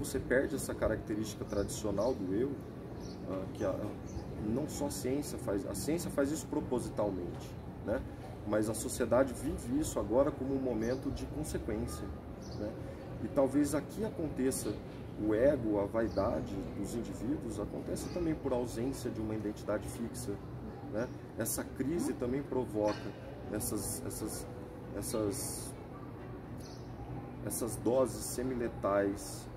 você perde essa característica tradicional do eu, ah, que a, não só a ciência faz, a ciência faz isso propositalmente, né? mas a sociedade vive isso agora como um momento de consequência. Né? E talvez aqui aconteça o ego, a vaidade dos indivíduos, acontece também por ausência de uma identidade fixa. Né? Essa crise também provoca essas, essas, essas, essas doses semiletais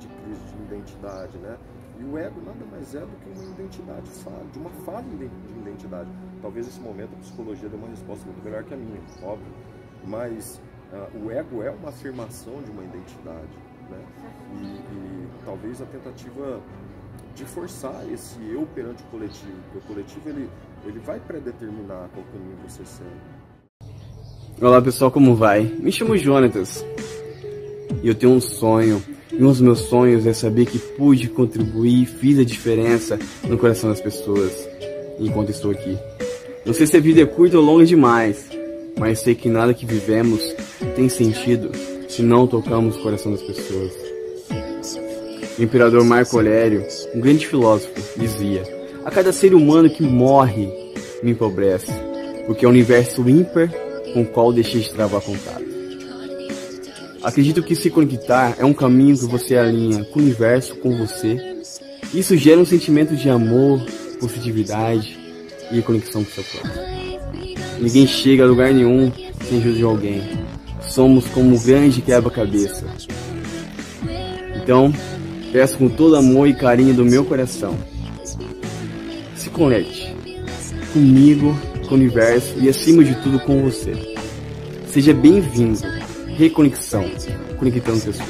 de crise de identidade. Né? E o ego nada mais é do que uma identidade falha, de uma falha de identidade. Talvez nesse momento a psicologia dê uma resposta muito melhor que a minha, óbvio. Mas uh, o ego é uma afirmação de uma identidade. Né? E, e, talvez a tentativa de forçar esse eu perante o coletivo, o coletivo ele, ele vai predeterminar qual caminho você segue. Olá pessoal, como vai? Me chamo Jonatas e eu tenho um sonho e um dos meus sonhos é saber que pude contribuir fiz a diferença no coração das pessoas enquanto estou aqui. Não sei se a vida é curta ou longa demais, mas sei que nada que vivemos tem sentido se não tocamos o coração das pessoas. O imperador Marco Aurélio, um grande filósofo, dizia: A cada ser humano que morre me empobrece, porque é o universo ímpar com o qual deixei de travar contato. Acredito que se conectar é um caminho que você alinha com o universo, com você. Isso gera um sentimento de amor, positividade e conexão com o seu próprio. Ninguém chega a lugar nenhum sem ajuda de alguém. Somos como um grande quebra-cabeça. Então, peço com todo amor e carinho do meu coração. Se conecte comigo, com o universo e acima de tudo com você. Seja bem-vindo reconexão, conectando pessoas.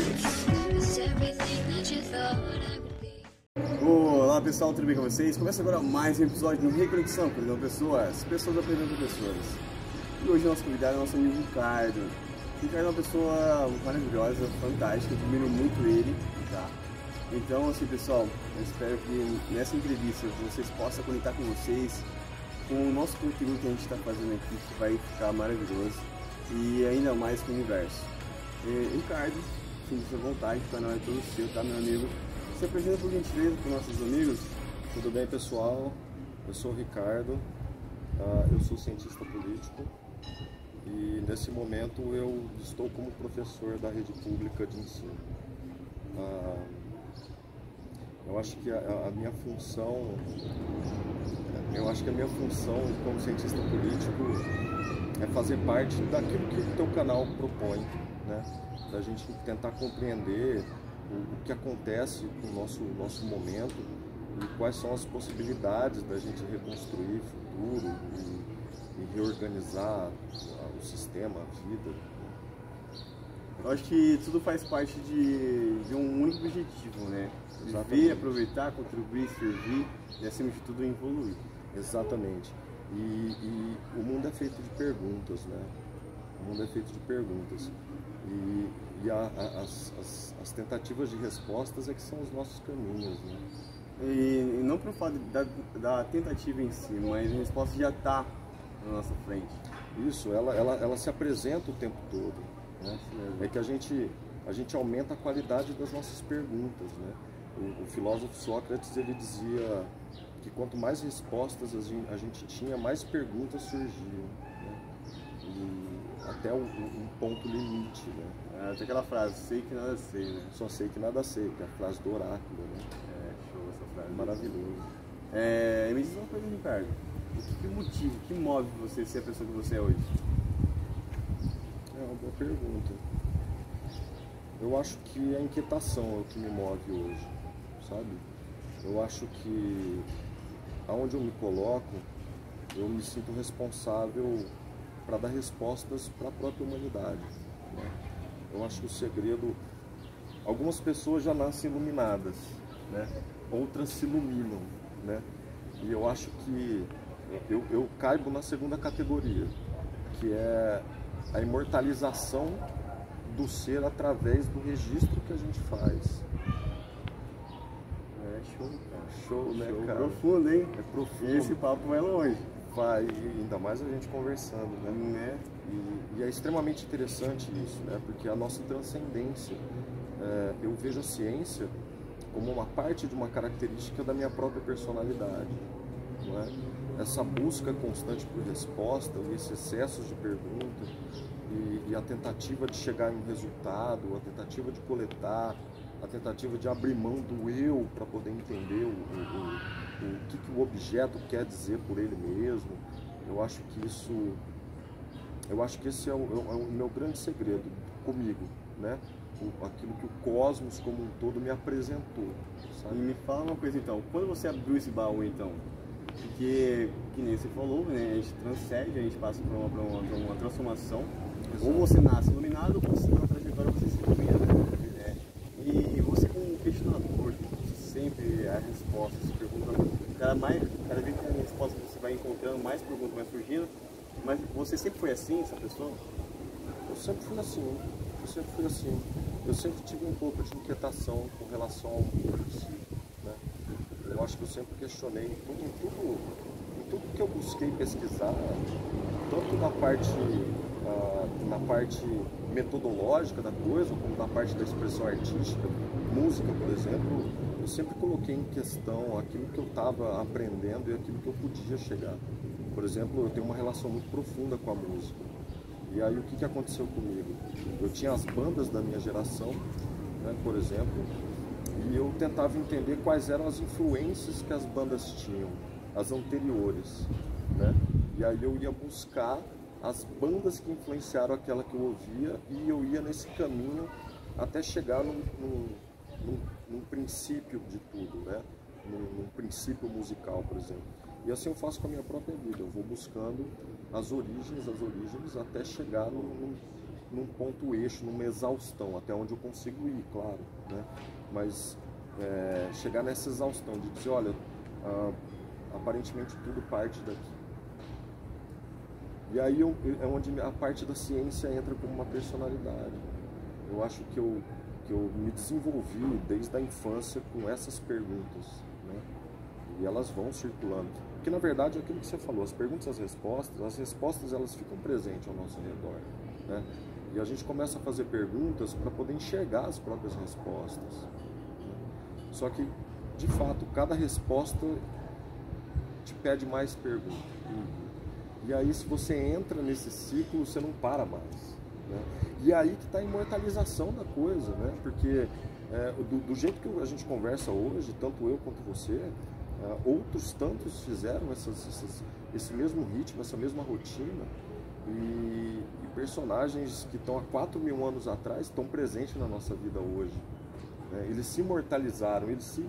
Olá pessoal, tudo bem com vocês? Começa agora mais um episódio no Reconexão, conectando pessoas, pessoas aprendendo pessoas. E hoje nosso convidado é nosso amigo Ricardo. Ricardo é uma pessoa maravilhosa, fantástica, admiro muito ele, tá? Então, assim pessoal, eu espero que nessa entrevista vocês possam conectar com vocês, com o nosso conteúdo que a gente está fazendo aqui, que vai ficar maravilhoso e ainda mais com o universo. E, Ricardo, sinta-se à vontade, o canal é todo seu, tá meu amigo? Se apresenta por gentileza para os nossos amigos. Tudo bem pessoal? Eu sou o Ricardo, uh, eu sou cientista político e nesse momento eu estou como professor da rede pública de ensino. Uh, eu acho que a, a, minha função, eu acho que a minha função como cientista político é fazer parte daquilo que o teu canal propõe, né? Da gente tentar compreender o, o que acontece com o nosso, nosso momento e quais são as possibilidades da gente reconstruir futuro e, e reorganizar o sistema, a vida. Eu acho que tudo faz parte de, de um único objetivo, né? Viver, aproveitar, contribuir, servir e acima de tudo evoluir. Exatamente. E, e, o mundo é feito de perguntas, né? O mundo é feito de perguntas. E, e a, a, as, as, as, tentativas de respostas é que são os nossos caminhos, né? E, e não para falar da, da, tentativa em si, mas a resposta já está na nossa frente. Isso, ela, ela, ela se apresenta o tempo todo. Né? É que a gente, a gente aumenta a qualidade das nossas perguntas, né? O, o filósofo Sócrates, ele dizia que quanto mais respostas a gente tinha, mais perguntas surgiam. Né? E até um, um, ponto limite. Né? É, tem aquela frase, sei que nada sei, né? Só sei que nada sei, que é a frase do oráculo. Né? É, show essa frase. Maravilhoso. É, me diz uma coisa, Ricardo. O que, que motivo, o que move você ser a pessoa que você é hoje? É boa pergunta. Eu acho que a inquietação é o que me move hoje, sabe? Eu acho que aonde eu me coloco, eu me sinto responsável para dar respostas para a própria humanidade. Né? Eu acho que o segredo, algumas pessoas já nascem iluminadas, né? outras se iluminam, né? E eu acho que eu, eu caibo na segunda categoria, que é a imortalização do ser através do registro que a gente faz. É show show, né, show cara? profundo, hein? É profundo. E esse papo vai longe. Vai, ainda mais a gente conversando, né? né? E, e, é extremamente interessante isso, né? Porque a nossa transcendência é, eu vejo a ciência como uma parte de uma característica da minha própria personalidade. É? Essa busca constante por resposta, esse excesso de pergunta e, e, a tentativa de chegar em um resultado, a tentativa de coletar, a tentativa de abrir mão do eu para poder entender o, o, o, o que, que o objeto quer dizer por ele mesmo. Eu acho que isso, eu acho que esse é o, é o meu grande segredo comigo, né? aquilo que o cosmos como um todo me apresentou. Sabe? Me fala uma coisa então, quando você abriu esse baú então, porque, que nem você falou, né, a gente transcende, a gente passa por uma, por uma, por uma transformação, Exato. ou você nasce iluminado, ou você na trajetória você se ilumina. Né? E você como questionador, sempre a resposta, se pergunta, cada, mais, cada vez que a resposta você vai encontrando, mais perguntas vão surgindo, mas você sempre foi assim, essa pessoa? Eu sempre fui assim eu sempre fui assim. Eu sempre tive um pouco de inquietação com relação ao mundo. Né? Acho que eu sempre questionei em tudo, em tudo, em tudo que eu busquei pesquisar, tanto na parte, uh, na parte metodológica da coisa, como na parte da expressão artística, música, por exemplo, eu sempre coloquei em questão aquilo que eu estava aprendendo e aquilo que eu podia chegar. Por exemplo, eu tenho uma relação muito profunda com a música. E aí o que, que aconteceu comigo? Eu tinha as bandas da minha geração, né, por exemplo, e eu tentava entender quais eram as influências que as bandas tinham, as anteriores. Né? E aí eu ia buscar as bandas que influenciaram aquela que eu ouvia e eu ia nesse caminho até chegar num, num, num, num princípio de tudo, né? Num, num princípio musical, por exemplo. E assim eu faço com a minha própria vida. Eu vou buscando as origens, as origens, até chegar num, num, ponto eixo, numa exaustão, até onde eu consigo ir, claro. Né? Mas é, chegar nessa exaustão de dizer, olha, ah, aparentemente tudo parte daqui. E aí eu, é onde a parte da ciência entra como uma personalidade. Eu acho que eu, que eu me desenvolvi desde a infância com essas perguntas. Né? E elas vão circulando. Porque na verdade é aquilo que você falou, as perguntas as respostas, as respostas elas ficam presentes ao nosso redor. Né? E a gente começa a fazer perguntas para poder enxergar as próprias respostas. Só que, de fato, cada resposta te pede mais perguntas. E aí, se você entra nesse ciclo, você não para mais. Né? E aí que está a imortalização da coisa, né? porque é, do, do, jeito que a gente conversa hoje, tanto eu quanto você, Uh, outros tantos fizeram essas, essas, esse mesmo ritmo, essa mesma rotina. E, e, personagens que estão há 4 mil anos atrás estão presentes na nossa vida hoje. Né? Eles se imortalizaram, eles, se,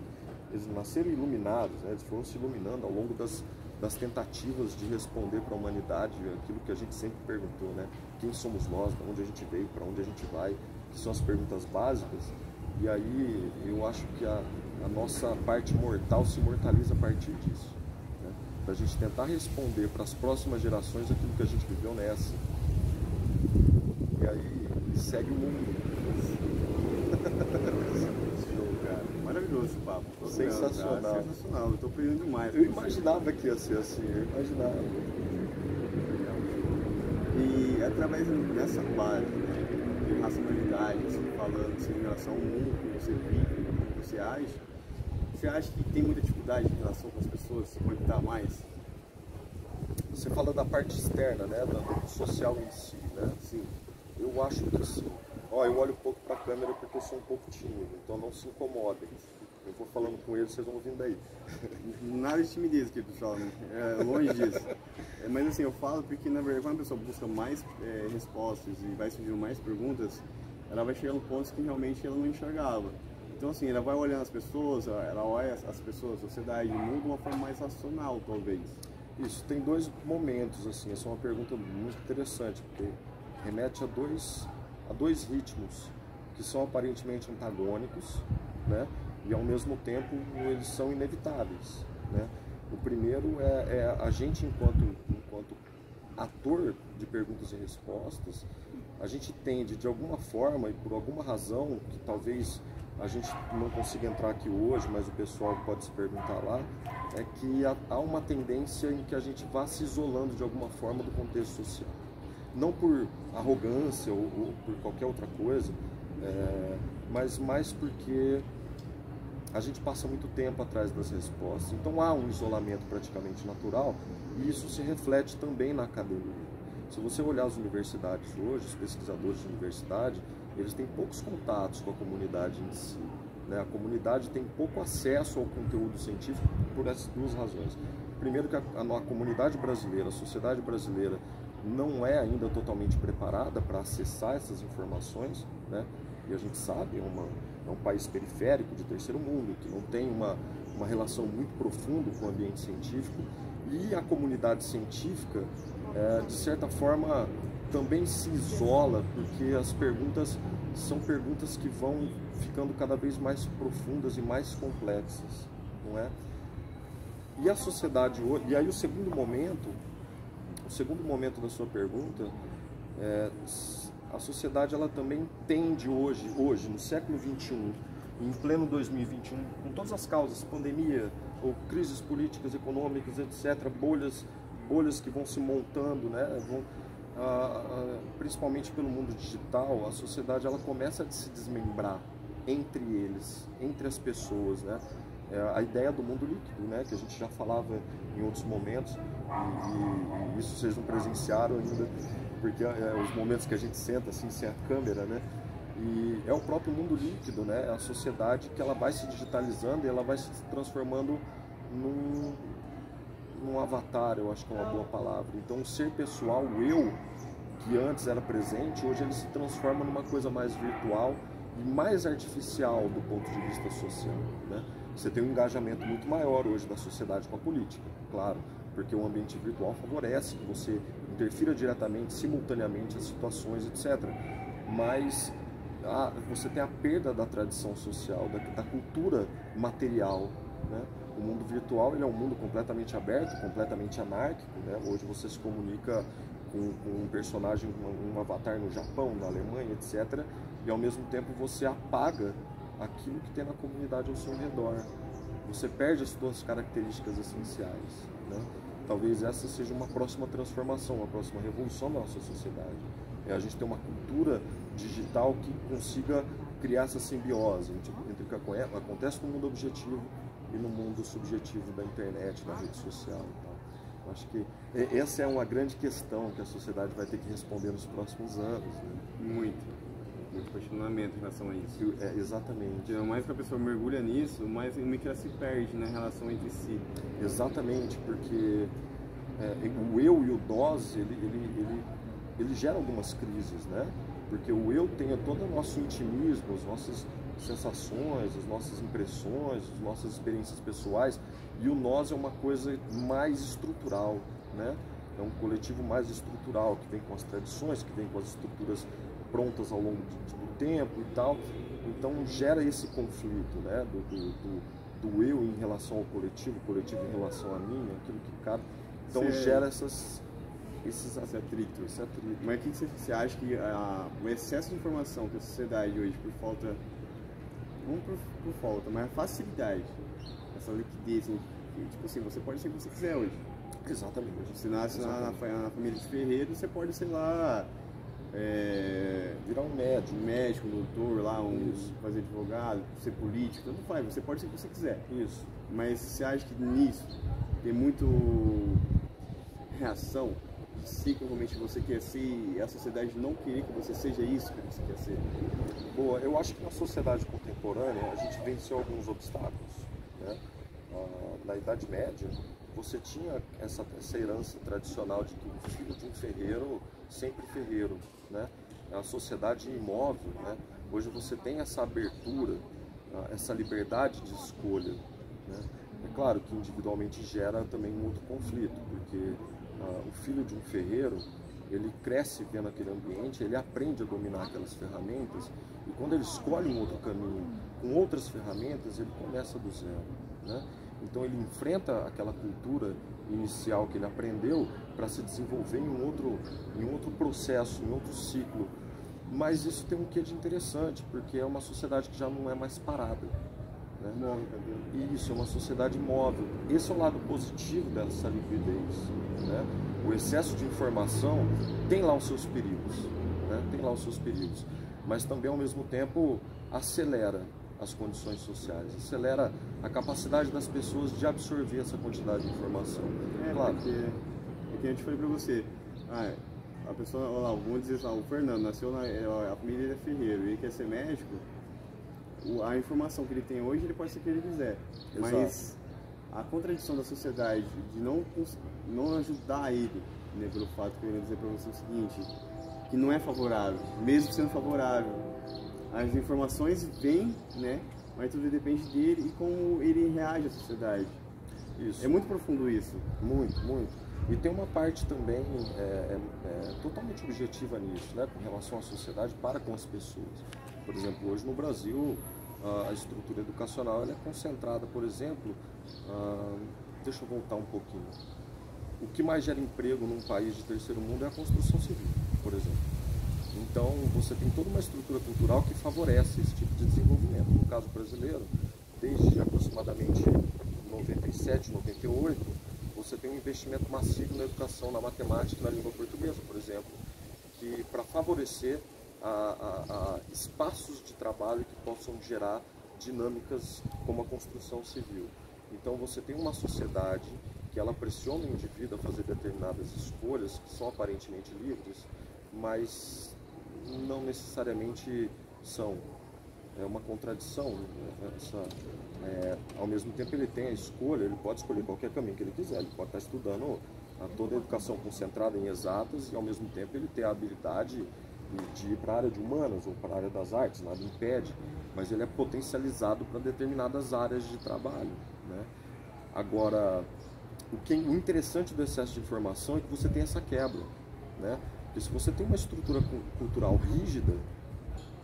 eles nasceram iluminados, né? eles foram se iluminando ao longo das, das tentativas de responder para a humanidade aquilo que a gente sempre perguntou, né? Quem somos nós, de onde a gente veio, para onde a gente vai, que são as perguntas básicas. E aí eu acho que a, a nossa parte mortal se imortaliza a partir disso. Para a gente tentar responder para as próximas gerações aquilo que a gente viveu nessa. E aí segue o mundo. Maravilhoso esse papo. Sensacional. Cara. Sensacional. Eu estou aprendendo demais. Eu imaginava que ia ser assim. Eu imaginava. E através dessa base né, de racionalidade, falando assim, em relação ao mundo que você vive, como você age, você acha que tem muita dificuldade em relação com as pessoas se conectar mais? Você fala da parte externa, né? Do social em si, né? Sim. Eu acho que sim. Ó, eu olho um pouco para a câmera porque eu sou um pouco tímido, então não se incomodem. Eu vou falando com eles, vocês vão ouvindo aí. Nada de timidez aqui, pessoal, né? É longe disso. É, mas assim, eu falo porque na verdade quando a pessoa busca mais é, respostas e vai surgindo mais perguntas, ela vai chegando pontos que realmente ela não enxergava. Então, assim, ela vai olhando as pessoas, ela olha as pessoas, a sociedade, o mundo de uma forma mais racional, talvez. Isso, tem dois momentos, assim, essa é uma pergunta muito interessante, porque remete a dois, a dois ritmos que são aparentemente antagônicos, né? E ao mesmo tempo eles são inevitáveis, né? O primeiro é, é a gente enquanto, enquanto ator de perguntas e respostas, a gente tende de alguma forma e por alguma razão que talvez a gente não consiga entrar aqui hoje, mas o pessoal pode se perguntar lá, é que há uma tendência em que a gente vá se isolando de alguma forma do contexto social. Não por arrogância ou, ou por qualquer outra coisa, É, mas mais porque a gente passa muito tempo atrás das respostas. Então há um isolamento praticamente natural e isso se reflete também na academia. Se você olhar as universidades hoje, os pesquisadores de universidade, eles têm poucos contatos com a comunidade em si. Né? A comunidade tem pouco acesso ao conteúdo científico por essas duas razões. Primeiro que a, a, a comunidade brasileira, a sociedade brasileira, não é ainda totalmente preparada para acessar essas informações, né? E a gente sabe, é, uma, é um país periférico de terceiro mundo, que não tem uma, uma relação muito profunda com o ambiente científico. E a comunidade científica, é, de certa forma, também se isola, porque as perguntas são perguntas que vão ficando cada vez mais profundas e mais complexas, não é? E a sociedade hoje, e aí o segundo momento, o segundo momento da sua pergunta, é, a sociedade ela também tende hoje, hoje no século 21, em pleno 2021, com todas as causas, pandemia ou crises políticas, econômicas, etc, bolhas, bolhas que vão se montando, né, vão, principalmente pelo mundo digital, a sociedade ela começa a se desmembrar entre eles, entre as pessoas, né? É a ideia do mundo líquido, né? Que a gente já falava em outros momentos e, e isso vocês não presenciaram ainda, porque é, os momentos que a gente senta assim sem a câmera, né? E é o próprio mundo líquido, né? É a sociedade que ela vai se digitalizando e ela vai se transformando num, num avatar, eu acho que é uma boa palavra. Então, o ser pessoal, o eu, que antes era presente, hoje ele se transforma numa coisa mais virtual e mais artificial do ponto de vista social. Né? Você tem um engajamento muito maior hoje da sociedade com a política, claro, porque o ambiente virtual favorece que você interfira diretamente, simultaneamente as situações, etc. Mas a, você tem a perda da tradição social, da, da cultura material. Né? O mundo virtual ele é um mundo completamente aberto, completamente anárquico. Né? Hoje você se comunica com, com um personagem, um, um avatar no Japão, na Alemanha, etc. E ao mesmo tempo você apaga aquilo que tem na comunidade ao seu redor. Você perde as suas características essenciais. Né? Talvez essa seja uma próxima transformação, uma próxima revolução da nossa sociedade. É a gente ter uma cultura digital que consiga criar essa simbiose entre, o que acontece no mundo objetivo e no mundo subjetivo da internet, da rede social. Então, acho que essa é uma grande questão que a sociedade vai ter que responder nos próximos anos. Né? Muito muito questionamento em relação a isso. É, exatamente. O mais que a pessoa mergulha nisso, mais meio que ela se perde na relação entre si. Exatamente, porque é, o eu e o nós, ele, ele, ele, ele gera algumas crises, né? Porque o eu tem todo o nosso intimismo, as nossas sensações, as nossas impressões, as nossas experiências pessoais, e o nós é uma coisa mais estrutural, né? É um coletivo mais estrutural, que vem com as tradições, que vem com as estruturas prontas ao longo do tempo e tal. Então gera esse conflito, né? Do, do, do, do eu em relação ao coletivo, o coletivo em relação a mim, aquilo que cabe. Então Sim. gera essas esses atritos, esse atrito. Mas o que você, você acha que a, o excesso de informação que a sociedade hoje, por falta, não por, por falta, mas a facilidade, essa liquidez, né, tipo assim, você pode ser o que você quiser hoje. Exatamente. Você nasce na, na, na, família de ferreiro, você pode, sei lá, é, virar um médico, um médico, um doutor, lá, um, fazer advogado, ser político, tanto faz, você pode ser o que você quiser. Isso. Mas você acha que nisso tem muito reação se realmente você quer ser e a sociedade não querer que você seja isso que você quer ser? Boa, eu acho que na sociedade contemporânea a gente venceu alguns obstáculos. Né? Ah, na Idade Média, você tinha essa, essa herança tradicional de que o filho de um ferreiro sempre ferreiro, né? A sociedade imóvel, né? Hoje você tem essa abertura, ah, essa liberdade de escolha, né? É claro que individualmente gera também outro conflito, porque uh, o filho de um ferreiro, ele cresce vendo aquele ambiente, ele aprende a dominar aquelas ferramentas, e quando ele escolhe um outro caminho com outras ferramentas, ele começa do zero, né? Então ele enfrenta aquela cultura inicial que ele aprendeu para se desenvolver em um outro, em um outro processo, em outro ciclo. Mas isso tem um quê de interessante, porque é uma sociedade que já não é mais parada. Né? Isso, é uma sociedade móvel. Esse é o lado positivo dessa liquidez. Né? O excesso de informação tem lá os seus perigos. Né? Tem lá os seus perigos. mas também ao mesmo tempo acelera as condições sociais, acelera a capacidade das pessoas de absorver essa quantidade de informação. É, claro. porque, é que a gente falei para você, ah, a pessoa, lá, vamos dizer assim, o Fernando nasceu na a família é ferreiro, ele quer ser médico, a informação que ele tem hoje, ele pode ser o que ele quiser. Exato. Mas a contradição da sociedade de não, não ajudar ele, né, pelo fato que eu ia dizer para você o seguinte, que não é favorável, mesmo sendo favorável. As informações vêm, né, mas tudo depende dele e como ele reage à sociedade. Isso. É muito profundo isso. Muito, muito. E tem uma parte também é, é, é, totalmente objetiva nisso, né, com relação à sociedade para com as pessoas. Por exemplo, hoje no Brasil, a estrutura educacional é concentrada, por exemplo, deixa eu voltar um pouquinho. O que mais gera emprego num país de terceiro mundo é a construção civil, por exemplo. Então, você tem toda uma estrutura cultural que favorece esse tipo de desenvolvimento. No caso brasileiro, desde aproximadamente 97, 98, você tem um investimento massivo na educação, na matemática na língua portuguesa, por exemplo, que para favorecer a, a, a espaços de trabalho que possam gerar dinâmicas como a construção civil. Então você tem uma sociedade que ela pressiona o indivíduo a fazer determinadas escolhas que são aparentemente livres, mas não necessariamente são. É uma contradição. Né? Essa, é, ao mesmo tempo ele tem a escolha, ele pode escolher qualquer caminho que ele quiser, ele pode estar estudando a toda a educação concentrada em exatas e ao mesmo tempo ele ter a habilidade de ir para a área de humanas ou para a área das artes, nada impede, mas ele é potencializado para determinadas áreas de trabalho. Né? Agora, o, que, o interessante do excesso de informação é que você tem essa quebra. Né? Porque se você tem uma estrutura cultural rígida,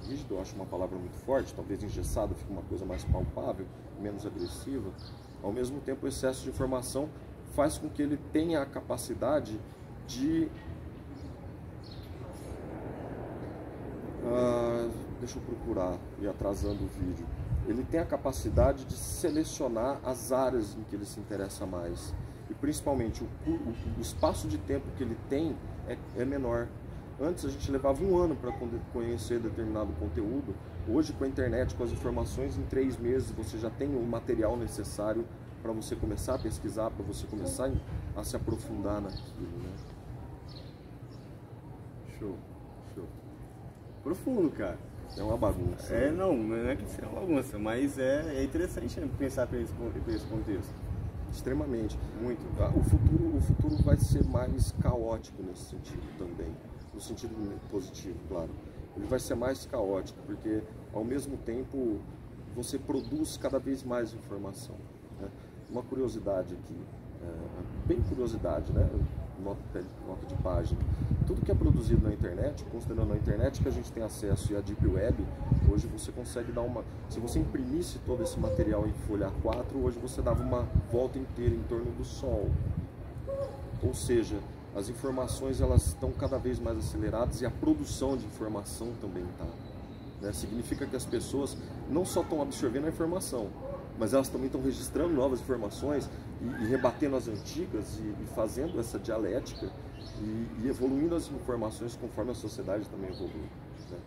rígido eu acho uma palavra muito forte, talvez engessado fica uma coisa mais palpável, menos agressiva, ao mesmo tempo o excesso de informação faz com que ele tenha a capacidade de Ah, deixa eu procurar e atrasando o vídeo. Ele tem a capacidade de selecionar as áreas em que ele se interessa mais. E principalmente o, o, o espaço de tempo que ele tem é, é menor. Antes a gente levava um ano para conhecer determinado conteúdo. Hoje, com a internet, com as informações, em três meses você já tem o material necessário para você começar a pesquisar, para você começar a se aprofundar naquilo. Né? Show profundo, cara. É uma bagunça. É, não, não é que seja uma bagunça, mas é, é interessante pensar por esse, por esse contexto. Extremamente. Muito. O futuro, o futuro vai ser mais caótico nesse sentido também. No sentido positivo, claro. Ele vai ser mais caótico, porque ao mesmo tempo você produz cada vez mais informação. Né? Uma curiosidade aqui, é, bem curiosidade, né? Nota, de página. Tudo que é produzido na internet, considerando a internet que a gente tem acesso e a Deep Web, hoje você consegue dar uma. Se você imprimisse todo esse material em folha A4, hoje você dava uma volta inteira em torno do Sol. Ou seja, as informações elas estão cada vez mais aceleradas e a produção de informação também está. Né? Significa que as pessoas não só estão absorvendo a informação, mas elas também estão registrando novas informações e, e rebatendo as antigas e, e, fazendo essa dialética e, e, evoluindo as informações conforme a sociedade também evolui. Né?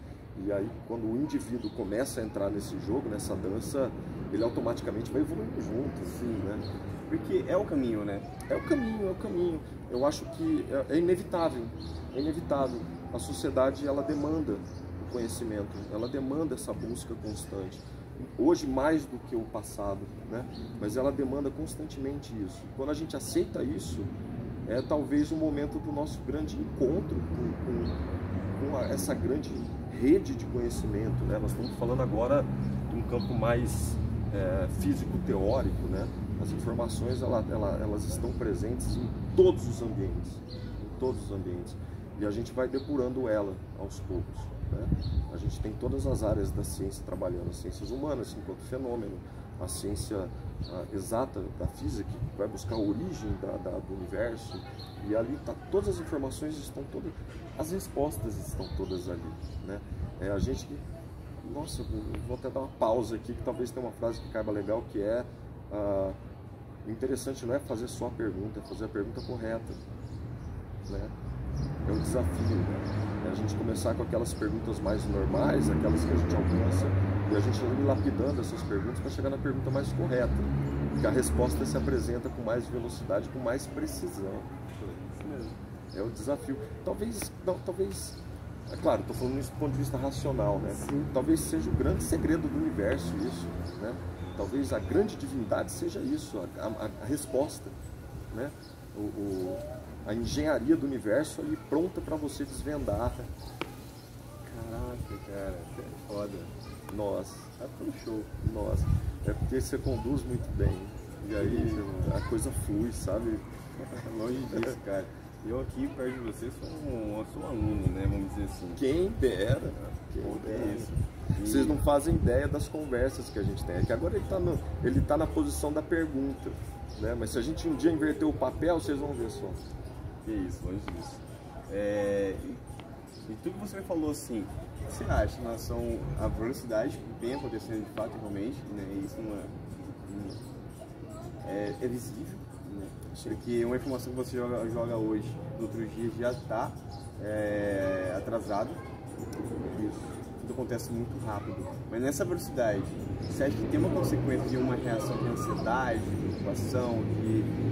E aí, quando o indivíduo começa a entrar nesse jogo, nessa dança, ele automaticamente vai evoluindo junto, assim, né? Porque é o caminho, né? É o caminho, é o caminho. Eu acho que é, é inevitável, é inevitável. A sociedade, ela demanda o conhecimento, ela demanda essa busca constante hoje mais do que o passado, né? mas ela demanda constantemente isso. Quando a gente aceita isso, é talvez o momento do nosso grande encontro com, com, com a, essa grande rede de conhecimento. Né? Nós estamos falando agora de um campo mais é, físico-teórico. Né? As informações ela, ela, elas estão presentes em todos os ambientes, em todos os ambientes. E a gente vai depurando ela aos poucos. Né? A gente tem todas as áreas da ciência trabalhando, as ciências humanas enquanto fenômeno, a ciência a exata da física, que vai buscar a origem da, da, do universo, e ali tá, todas as informações estão todas, as respostas estão todas ali. Né? É a gente que, nossa, vou até dar uma pausa aqui, que talvez tenha uma frase que caiba legal, que é ah, interessante não é fazer só a pergunta, é fazer a pergunta correta. Né? É um desafio, né? É a gente começar com aquelas perguntas mais normais, aquelas que a gente alcança, e a gente ir lapidando essas perguntas para chegar na pergunta mais correta, porque a resposta se apresenta com mais velocidade, com mais precisão. É o desafio. Talvez, não, talvez, é claro, estou falando isso do ponto de vista racional, né? Sim. Talvez seja o grande segredo do universo isso, né? Talvez a grande divindade seja isso, a, a, a resposta, né? O, o, a engenharia do universo ali pronta para você desvendar. Caraca, cara, é foda. Nossa, Tá ficando show. nossa, é porque você conduz muito bem. E aí a coisa flui, sabe? Longe disso, cara. Eu aqui perto de você sou um, sou um aluno, né? Vamos dizer assim. Quem dera. Quem Pô, que dera. é isso. Vocês não fazem ideia das conversas que a gente tem. É que agora ele está ele tá na posição da pergunta. Né? Mas se a gente um dia inverter o papel, vocês vão ver só. Que isso, longe disso. É, e, e tudo que você me falou assim, o que você acha em relação à velocidade que vem acontecendo de fato realmente, né? Isso não é, é, é visível, né? Porque uma informação que você joga, joga hoje, no outro dia já está atrasado. Isso. Tudo acontece muito rápido. Mas nessa velocidade, você acha que tem uma consequência de uma reação de ansiedade, de preocupação, de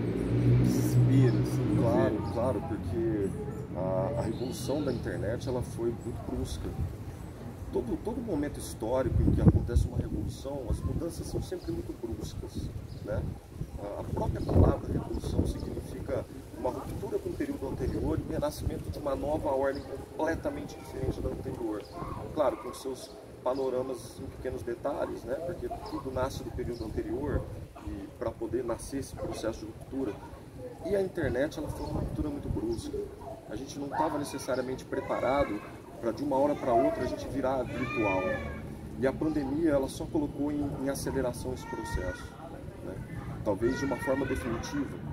desespero, assim, Claro, você- claro, porque a, a revolução da internet ela foi muito brusca. Todo, todo momento histórico em que acontece uma revolução, as mudanças são sempre muito bruscas. Né? A- A própria palavra revolução significa uma ruptura com o período anterior e o renascimento de uma nova ordem completamente diferente da anterior. Claro, com seus panoramas em pequenos detalhes, né? porque tudo nasce do período anterior e para poder nascer esse processo de ruptura. E a internet ela foi uma ruptura muito brusca. A gente não estava necessariamente preparado para de uma hora para outra a gente virar virtual. E a pandemia ela só colocou em, em aceleração esse processo. né? Talvez de uma forma definitiva.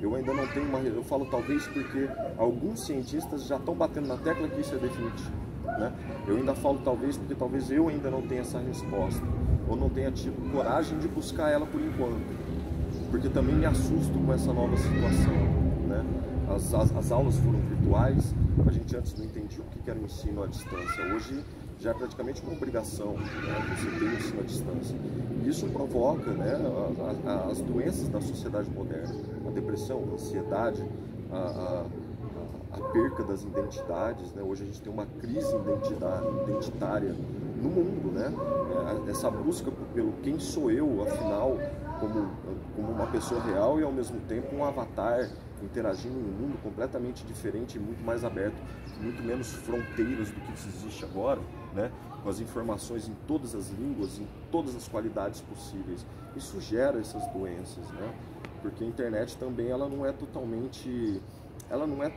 Eu ainda não tenho uma. Eu falo talvez porque alguns cientistas já estão batendo na tecla que isso é definitivo. Né? Eu ainda falo talvez porque talvez eu ainda não tenha essa resposta. Ou não tenha tido coragem de buscar ela por enquanto porque também me assusto com essa nova situação. Né? As, as, as aulas foram virtuais, a gente antes não entendia o que era o ensino à distância. Hoje já é praticamente uma obrigação né? você ter o ensino à distância. Isso provoca né, a- a- as doenças da sociedade moderna, a depressão, a ansiedade, a, a- a perca das identidades. Né? Hoje a gente tem uma crise identitária no mundo. Né? É, Essa busca pelo quem sou eu, afinal, como, como uma pessoa real e ao mesmo tempo um avatar interagindo em um mundo completamente diferente e muito mais aberto, muito menos fronteiras do que existe agora, né? com as informações em todas as línguas, em todas as qualidades possíveis. Isso gera essas doenças, né? porque a internet também ela não é totalmente, ela não é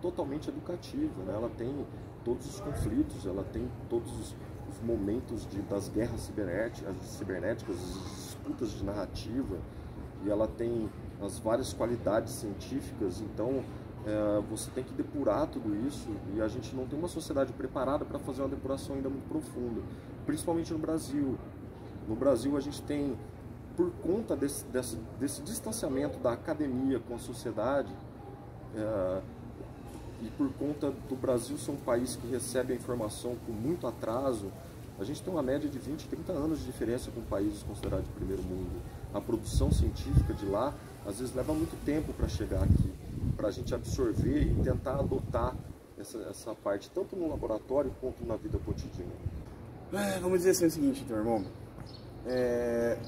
totalmente educativa, né? ela tem todos os conflitos, ela tem todos os, os momentos de, das guerras cibernéticas, cibernéticas, as disputas de narrativa, e ela tem as várias qualidades científicas, então é, você tem que depurar tudo isso e a gente não tem uma sociedade preparada para fazer uma depuração ainda muito profunda, principalmente no Brasil. No Brasil a gente tem, por conta desse, desse, desse distanciamento da academia com a sociedade, é, e por conta do Brasil ser um país que recebe a informação com muito atraso, a gente tem uma média de 20, 30 anos de diferença com países considerados de primeiro mundo. A produção científica de lá, às vezes, leva muito tempo para chegar aqui, para a gente absorver e tentar adotar essa, essa parte, tanto no laboratório quanto na vida cotidiana. É, vamos dizer assim o seguinte, então, irmão. É,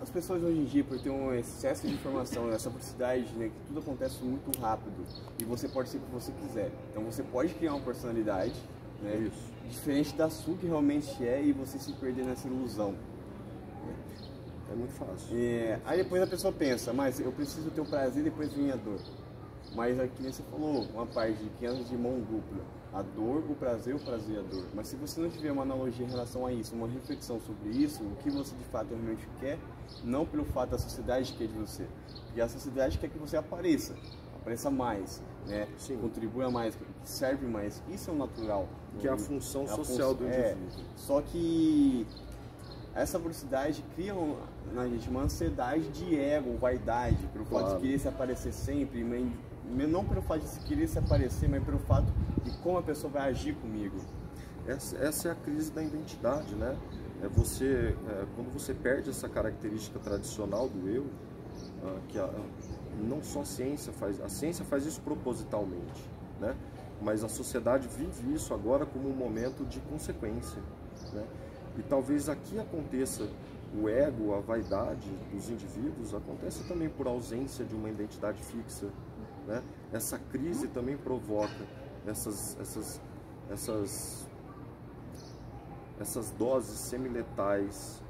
as pessoas hoje em dia, por ter um excesso de informação, essa velocidade, né, que tudo acontece muito rápido e você pode ser o que você quiser. Então você pode criar uma personalidade, né, diferente da sua que realmente é e você se perder nessa ilusão. É muito fácil. É, aí depois a pessoa pensa, mas eu preciso ter o prazer depois vem a dor. Mas aqui você falou, uma parte de que anda de mão dupla. A dor, o prazer, o prazer e a dor. Mas se você não tiver uma analogia em relação a isso, uma reflexão sobre isso, o que você de fato realmente quer, não pelo fato da sociedade quer de você. Porque a sociedade quer que você apareça, apareça mais, né? Sim. Contribua mais, serve mais. Isso é o natural. Que é a função É a social função- do é. indivíduo. Só que essa velocidade cria na gente uma ansiedade de ego, vaidade, pelo fato Claro. de querer se aparecer sempre, não pelo fato de se querer se aparecer, mas pelo fato de como a pessoa vai agir comigo. Essa, essa é a crise da identidade, né? É você, é, quando você perde essa característica tradicional do eu, ah, que a, não só a ciência faz, a ciência faz isso propositalmente, né? Mas a sociedade vive isso agora como um momento de consequência, né? E talvez aqui aconteça o ego, a vaidade dos indivíduos, acontece também por ausência de uma identidade fixa, né? Essa crise também provoca essas, essas, essas, essas doses semiletais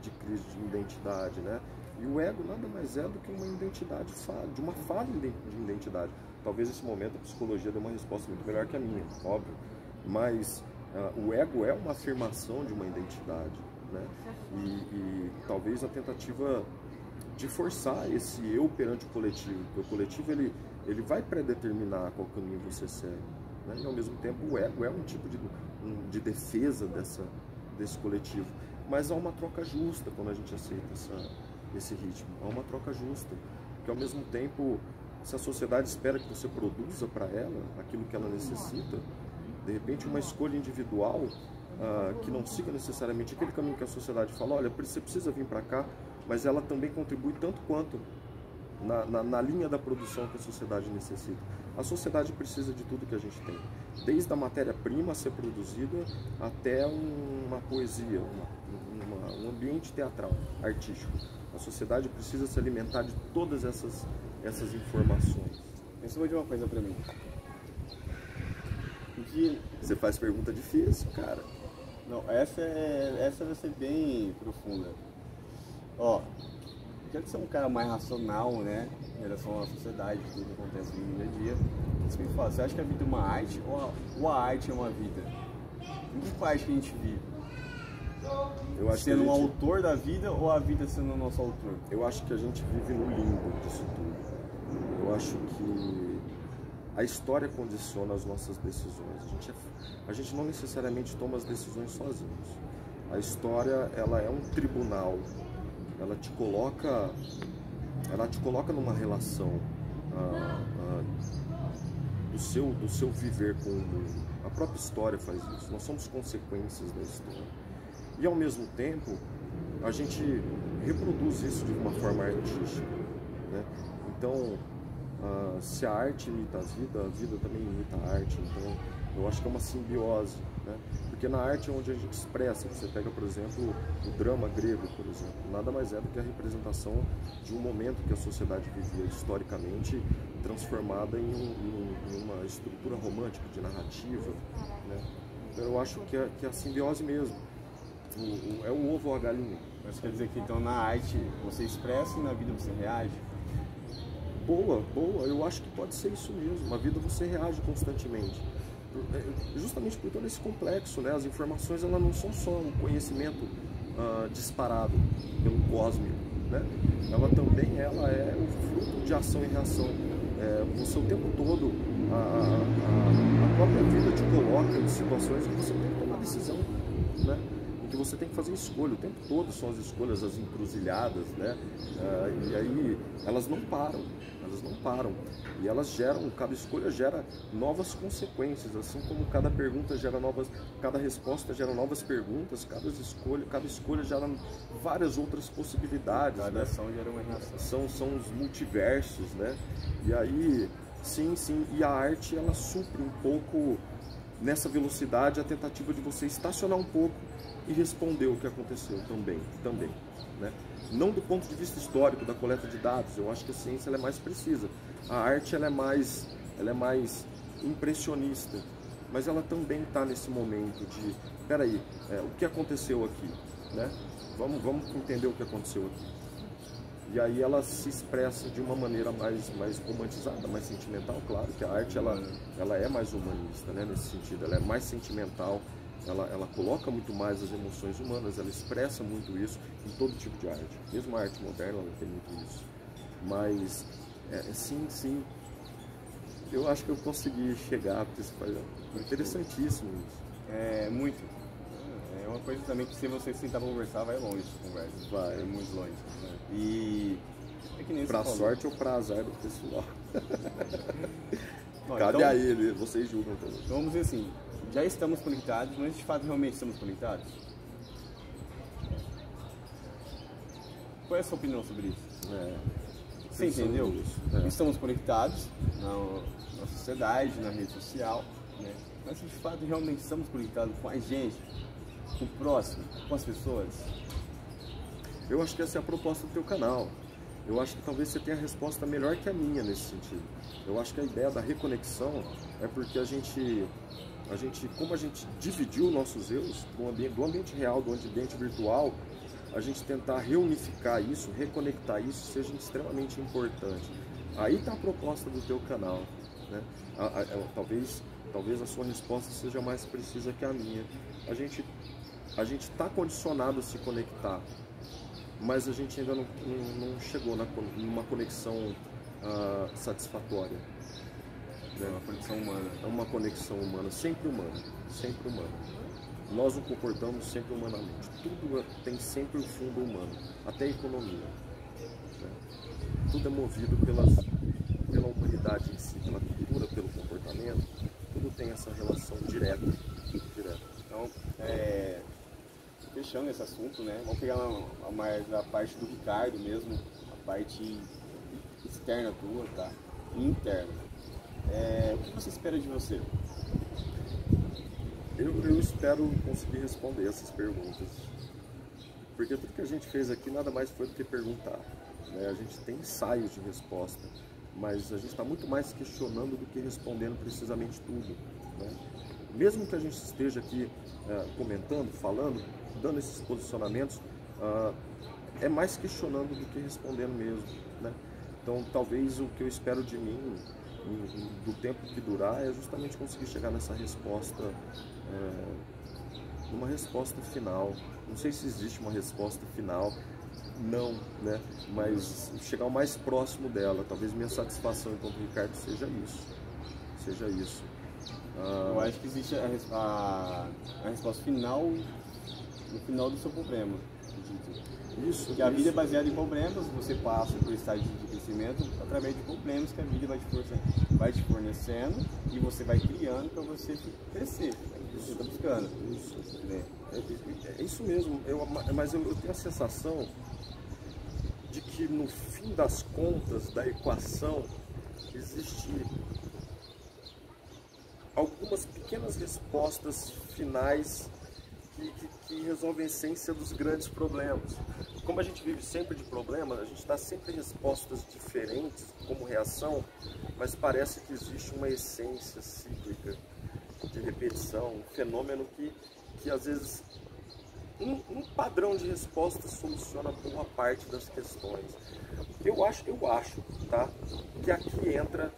de crise de identidade, né? E o ego nada mais é do que uma identidade de uma falha de identidade. Talvez nesse momento a psicologia dê uma resposta muito melhor que a minha, óbvio. Mas o ego é uma afirmação de uma identidade, né? E, e talvez a tentativa de forçar esse eu perante o coletivo. Porque o coletivo ele, ele vai predeterminar qual caminho você segue. Né? E ao mesmo tempo o ego é um tipo de, um, de defesa dessa, desse coletivo. Mas há uma troca justa quando a gente aceita essa, esse ritmo. Há uma troca justa. Porque ao mesmo tempo, se a sociedade espera que você produza para ela aquilo que ela necessita, de repente uma escolha individual uh, que não siga necessariamente aquele caminho que a sociedade fala, olha, você precisa vir para cá, mas ela também contribui tanto quanto na, na, na, linha da produção que a sociedade necessita. A sociedade precisa de tudo que a gente tem, desde a matéria-prima ser produzida até uma poesia, uma, uma, um ambiente teatral, artístico. A sociedade precisa se alimentar de todas essas, essas informações. Pensa de uma coisa para mim. Você faz pergunta difícil, cara. Não, essa, é, essa vai ser bem profunda. Ó, quero ser um cara mais racional, né? Em relação à sociedade, tudo que acontece no dia a dia. Você me fala, você acha que a vida é uma arte ou a, arte é uma vida? Em que país que a gente vive? Eu acho sendo gente... um autor da vida ou a vida sendo o nosso autor? Eu acho que a gente vive no limbo disso tudo. Eu acho que a história condiciona as nossas decisões. A gente, é... a gente não necessariamente toma as decisões sozinhos. A história ela é um tribunal ela te coloca, ela te coloca numa relação ah, ah, do, seu, do seu viver com o mundo. A própria história faz isso, nós somos consequências da história. E ao mesmo tempo, a gente reproduz isso de uma forma artística. Né? Então, ah, se a arte imita a vida, a vida também imita a arte. Então, eu acho que é uma simbiose. Né? Porque na arte é onde a gente expressa. Você pega, por exemplo, o drama grego, por exemplo. Nada mais é do que a representação de um momento que a sociedade vivia historicamente, transformada em, um, em uma estrutura romântica, de narrativa. Né? Então eu acho que é, que é a simbiose mesmo. O, o, é o ovo ou a galinha. Mas quer dizer que então na arte você expressa e na vida você reage? Boa, boa. Eu acho que pode ser isso mesmo. Na vida você reage constantemente. É, justamente por todo esse complexo, né? As informações elas não são só um conhecimento uh, disparado pelo cósmico, né? Ela também ela é o fruto de ação e reação. É, você o tempo todo a, a, a própria vida te coloca em situações que você tem que tomar decisão, você tem que fazer escolha o tempo todo são as escolhas, as encruzilhadas, né? Uh, e aí elas não param elas não param. E elas geram, cada escolha gera novas consequências, assim como cada pergunta gera novas, cada resposta gera novas perguntas, cada escolha, cada escolha gera várias outras possibilidades. Cada né? ação gera uma reação. São, são os multiversos, né? E aí, sim, sim, e a arte ela supre um pouco nessa velocidade a tentativa de você estacionar um pouco e responder o que aconteceu também, também, né? não do ponto de vista histórico da coleta de dados. Eu acho que a ciência é mais precisa. A arte ela é mais, ela é mais impressionista, mas ela também está nesse momento de, peraí, é, o que aconteceu aqui, né? Vamos, vamos entender o que aconteceu aqui. E aí ela se expressa de uma maneira mais, mais romantizada, mais sentimental, claro que a arte ela, ela é mais humanista, né? Nesse sentido, ela é mais sentimental ela, ela coloca muito mais as emoções humanas, ela expressa muito isso em todo tipo de arte. Mesmo a arte moderna ela tem muito isso. Mas, é, sim, sim, eu acho que eu consegui chegar, porque é interessantíssimo isso. É, muito. É uma coisa também que se você sentar para conversar, vai longe essa conversa. Vai. É muito longe. E É que nem Pra falou. sorte ou pra azar do pessoal. Ó, Cabe então- a ele, vocês julgam também. Então vamos dizer assim, já estamos conectados, mas de fato realmente estamos conectados? Qual é a sua opinião sobre isso? É, Você entendeu? nisso, é. Estamos conectados na, na sociedade, na rede social, né? mas de fato realmente estamos conectados com a gente, com o próximo, com as pessoas. Eu acho que essa é a proposta do teu canal. Eu acho que talvez você tenha a resposta melhor que a minha nesse sentido. Eu acho que a ideia da reconexão é porque a gente, a gente como a gente dividiu nossos eus do ambiente, do ambiente real, do ambiente virtual, a gente tentar reunificar isso, reconectar isso, seja extremamente importante. Aí está a proposta do teu canal. Né? A- a- a- talvez, talvez a sua resposta seja mais precisa que a minha. A gente a está condicionado a se conectar, mas a gente ainda não, não, não chegou na, numa conexão ah, satisfatória. É uma conexão humana. É uma conexão humana, sempre humana, sempre humana. Nós nos comportamos sempre humanamente. Tudo é- tem sempre o fundo humano, até a economia. né? Tudo é movido pelas, pela humanidade em si, pela cultura, pelo comportamento. Tudo tem essa relação direta. direta. Então, é, fechando esse assunto, né? Vamos pegar mais a parte do Ricardo mesmo, a parte externa tua, tá? Interna. É, o que você espera de você? Eu, eu espero conseguir responder essas perguntas. Porque tudo que a gente fez aqui nada mais foi do que perguntar. né? A gente tem ensaios de resposta, mas a gente está muito mais questionando do que respondendo precisamente tudo. né? Mesmo que a gente esteja aqui eh, comentando, falando, dando esses posicionamentos, ah, é mais questionando do que respondendo mesmo. né? Então, talvez o que eu espero de mim, do tempo que durar, é justamente conseguir chegar nessa resposta, é, numa resposta final. Não sei se existe uma resposta final, não, né? Mas chegar o mais próximo dela. Talvez minha satisfação enquanto Ricardo seja isso, seja isso. Ah, Eu acho que existe a, a- a resposta final no final do seu problema. Acredito. isso, Porque a vida é isso. baseada em problemas, você passa por estágio de crescimento através de problemas que a vida vai te fornecendo, vai te fornecendo e você vai criando para você crescer. É o que você está buscando. Isso. né? É, é isso mesmo, eu, mas eu, eu tenho a sensação de que no fim das contas da equação existe algumas pequenas respostas finais que, que, que resolvem a essência dos grandes problemas. Como a gente vive sempre de problemas, a gente dá sempre respostas diferentes como reação, mas parece que existe uma essência cíclica de repetição, um fenômeno que, que às vezes um, um padrão de resposta soluciona boa parte das questões. Eu acho, eu acho, tá, que aqui entra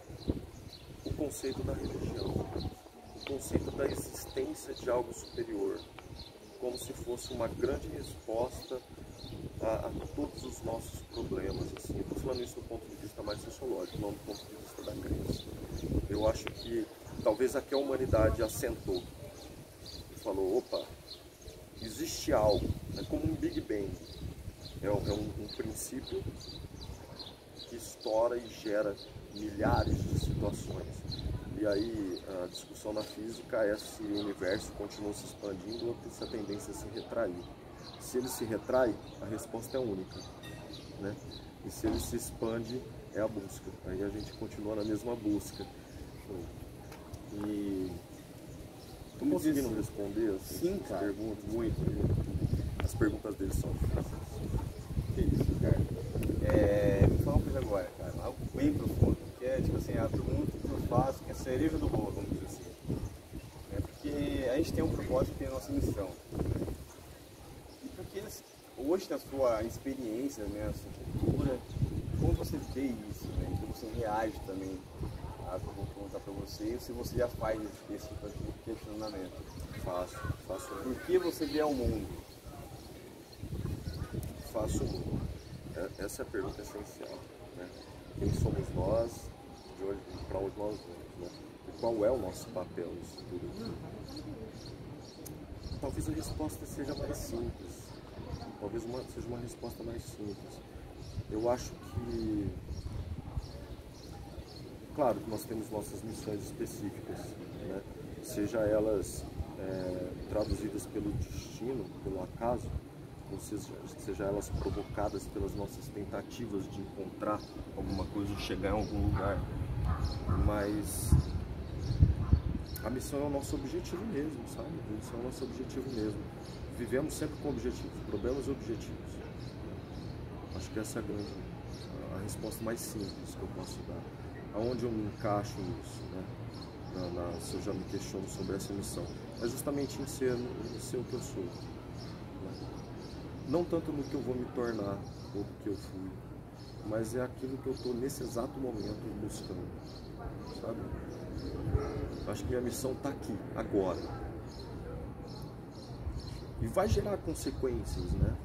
o conceito da religião, o conceito da existência de algo superior, como se fosse uma grande resposta a, a todos os nossos problemas. Assim, estou falando isso do ponto de vista mais sociológico, não do ponto de vista da crença. Eu acho que talvez aqui a humanidade assentou e falou: opa, existe algo, é como um Big Bang, é, é um- um princípio que estoura e gera milhares de situações. E aí a discussão na física é se o universo continua se expandindo ou se a tendência é se retrair. Se ele se retrai, a resposta é única. Né? E se ele se expande, é a busca. Aí a gente continua na mesma busca. E Tô conseguindo diz- responder assim, Sim, as cara, perguntas? muito. As perguntas deles são difíceis. Que isso, cara. É, me fala uma coisa agora, cara, algo bem profundo, é tipo assim, que eu faço, que é cereja do bolo, vamos dizer assim. É porque a gente tem um propósito, tem a nossa missão. né? E porque hoje na sua experiência, né, na sua cultura, como você vê isso, né? Como você reage também a que eu vou perguntar pra você, se você já faz esse, esse tipo de questionamento. Faço, faço, Por que você vê ao mundo? faço. É- Essa é a pergunta essencial. Né? Quem somos nós, de para onde nós vamos, né? E qual é o nosso papel nisso tudo? Talvez a resposta seja mais simples. Talvez uma, seja uma resposta mais simples. eu acho que claro que nós temos nossas missões específicas, né? seja elas é, traduzidas pelo destino, pelo acaso, ou seja, seja elas provocadas pelas nossas tentativas de encontrar alguma coisa, de chegar em algum lugar. Mas a missão é o nosso objetivo mesmo, sabe? A missão é o nosso objetivo mesmo. Vivemos sempre com objetivos, problemas e objetivos. Acho que essa é a grande, a resposta mais simples que eu posso dar. Aonde eu me encaixo nisso, né? Na, na, se eu já me questiono sobre essa missão. É justamente em ser, em ser o que eu sou. Né? Não tanto no que eu vou me tornar ou do que eu fui, mas é aquilo que eu estou nesse exato momento buscando, sabe? Acho que minha missão está aqui, agora. E vai gerar consequências, né?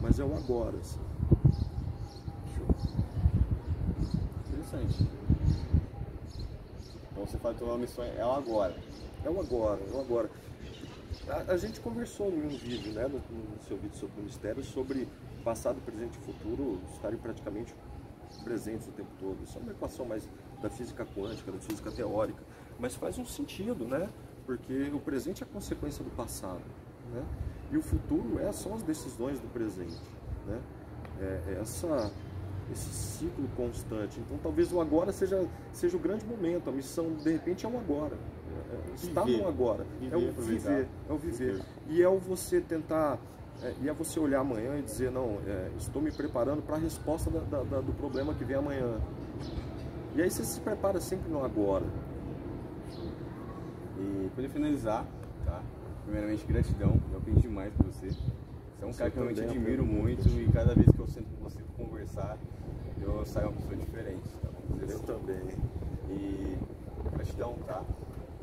Mas é o agora, assim. Interessante. Então você fala que a missão é o agora. É o agora, é o agora. A, a gente conversou em um vídeo, né, no, no seu vídeo sobre o mistério, sobre passado, presente e futuro estarem praticamente presentes o tempo todo. Isso é uma equação mais da física quântica, da física teórica, mas faz um sentido, né? Porque o presente é a consequência do passado, né? E o futuro é, são as decisões do presente, né? É, é essa, esse ciclo constante. Então, talvez o agora seja, seja o grande momento. A missão, de repente, é o agora. É, é está no agora. Viver, é o viver. É o viver. E é o você tentar é, e é você olhar amanhã e dizer, não, é, estou me preparando para a resposta da, da, da, do problema que vem amanhã. E aí você se prepara sempre no agora. E para finalizar, tá? Primeiramente, gratidão. Eu aprendi demais com você. Você é um cara que eu realmente admiro muito e cada vez que eu sento com você para conversar, eu saio uma pessoa diferente, tá? Dizer eu assim. também. E gratidão, tá?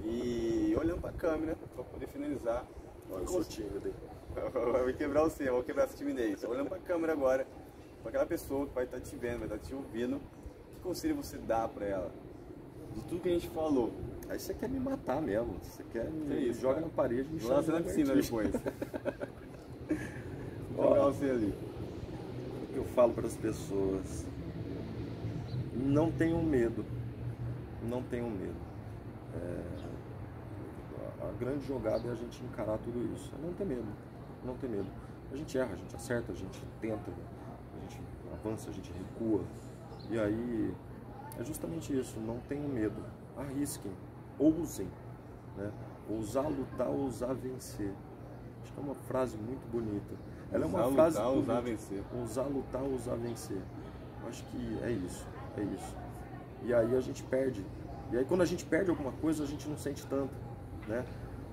E olhando para a câmera, para poder finalizar. Olha, eu sou tímido, Vou quebrar o seu, vou quebrar essa timidez. Olhando para a câmera agora, para aquela pessoa que vai estar tá te vendo, vai estar tá te ouvindo, que conselho você dá para ela? De tudo que a gente falou. Aí você quer me matar mesmo. Você quer me isso, joga cara. na parede me Lança na piscina depois. Jogar você ali. Eu falo para as pessoas. Não tenham medo. Não tenham medo. É, a grande jogada é a gente encarar tudo isso. É não ter medo não ter medo. A gente erra, a gente acerta, a gente tenta, a gente avança, a gente recua. E aí é justamente isso, não tenham medo, arrisquem, ousem. Né? Ousar lutar, ousar vencer. Acho que é uma frase muito bonita. Ela ousar é uma frase. Lutar, ousar vencer. Ousar lutar, ousar vencer. Acho que é isso, é isso. E aí a gente perde. E aí quando a gente perde alguma coisa, a gente não sente tanto. Né?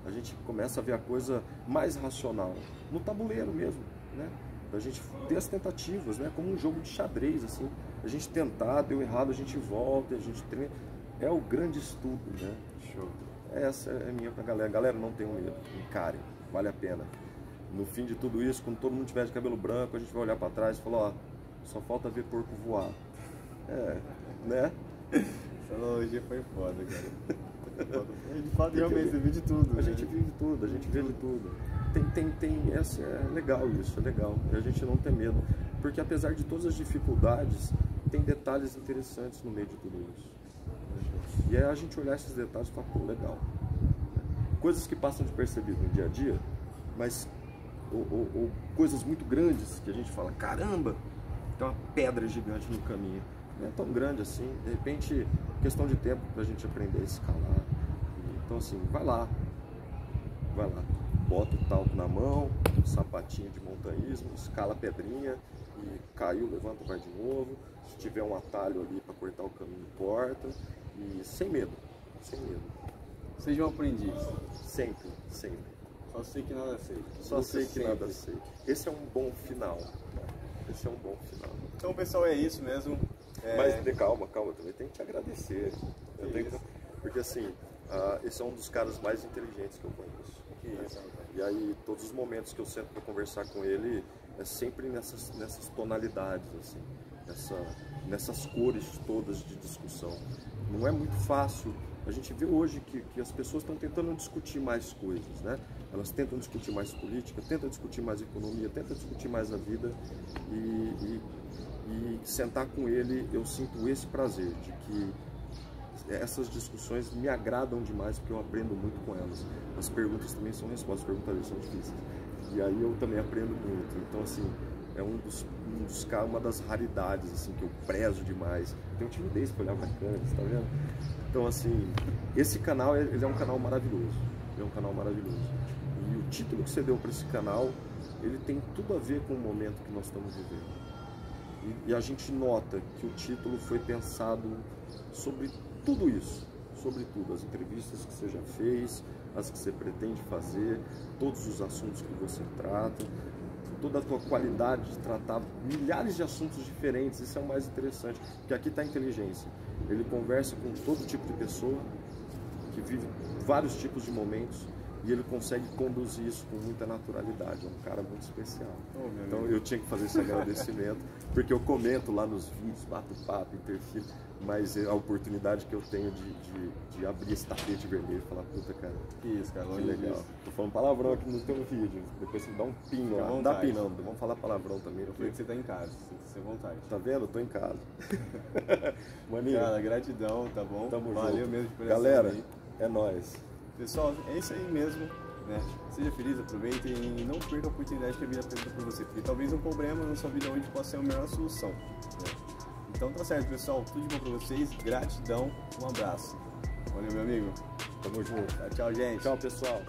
A gente começa a ver a coisa mais racional, no tabuleiro mesmo, né? A gente ter as tentativas, né? Como um jogo de xadrez, assim. A gente tentar, deu errado, a gente volta, a gente treina. É o grande estudo, né? Show. Essa é a minha pra galera. Galera, não tenham medo, encarem, vale a pena. No fim de tudo isso, quando todo mundo tiver de cabelo branco, a gente vai olhar para trás e falar, ó, só falta ver porco voar. É, né? Essa analogia foi foda, cara. De fato, realmente, você vive tudo. A né? gente vive tudo, a gente vive tudo. Tem, tem, tem, essa, é legal isso, é legal. E a gente não tem medo. Porque apesar de todas as dificuldades, tem detalhes interessantes no meio de tudo isso. E aí a gente olhar esses detalhes e falar, pô, legal. Coisas que passam de percebido no dia a dia, mas ou, ou, ou, coisas muito grandes que a gente fala, caramba, tem uma pedra gigante no caminho. Não é tão grande assim, de repente, questão de tempo para a gente aprender a escalar. Então assim, vai lá, vai lá, bota o talco na mão, sapatinho de montanhismo, escala a pedrinha e caiu, levanta, vai de novo. Se tiver um atalho ali para cortar o caminho, corta e sem medo, sem medo. Seja um aprendiz. Sempre, sempre. Só sei que nada sei. Só Você sei que sempre. nada sei. Esse é um bom final. Esse é um bom final. Então, pessoal, é isso mesmo. É... Mas de calma, calma, também tem que te agradecer. Tenho que... Porque assim, Uh, esse é um dos caras mais inteligentes que eu conheço. Isso. E aí, todos os momentos que eu sento para conversar com ele, é sempre nessas, nessas tonalidades, assim, nessa, nessas cores todas de discussão. Não é muito fácil. A gente vê hoje que, que as pessoas estão tentando discutir mais coisas, né? Elas tentam discutir mais política, tentam discutir mais economia, tentam discutir mais a vida e, e, e sentar com ele eu sinto esse prazer de que essas discussões me agradam demais porque eu aprendo muito com elas. As perguntas também são respostas, as perguntas são difíceis. E aí eu também aprendo muito. Então, assim, é um dos, um dos uma das raridades assim que eu prezo demais. Tenho timidez para olhar câmera, tá vendo? Então, assim, esse canal ele é um canal maravilhoso. Ele é um canal maravilhoso. E o título que você deu para esse canal, ele tem tudo a ver com o momento que nós estamos vivendo. E, e a gente nota que o título foi pensado sobre tudo isso, sobre tudo, as entrevistas que você já fez, as que você pretende fazer, todos os assuntos que você trata, toda a tua qualidade de tratar milhares de assuntos diferentes, isso é o mais interessante, porque aqui está a inteligência. Ele conversa com todo tipo de pessoa, que vive vários tipos de momentos, e ele consegue conduzir isso com muita naturalidade. É um cara muito especial. Oh, então eu tinha que fazer esse agradecimento, porque eu comento lá nos vídeos, bato papo, interfiro, mas a oportunidade que eu tenho de, de, de abrir esse tapete vermelho e falar, puta cara, que isso, cara, que legal. Disso. Tô falando palavrão aqui no teu vídeo, depois você dá um pin lá. Dá pin não, vamos falar palavrão também. Eu falei que você tá em casa, você tem vontade. Tá vendo? Eu tô em casa. Maninho. Cara, gratidão, tá bom? Tamo Valeu junto. mesmo por Galera, é nóis. Pessoal, é isso aí mesmo. Né? Seja feliz, aproveite e não perca a oportunidade que a vida apresenta por você, porque talvez um problema na sua vida hoje possa ser a melhor solução. Né? Então tá certo, pessoal. Tudo de bom pra vocês. Gratidão. Um abraço. Valeu, meu amigo. Tamo junto. Tchau, tchau gente. Tchau, pessoal.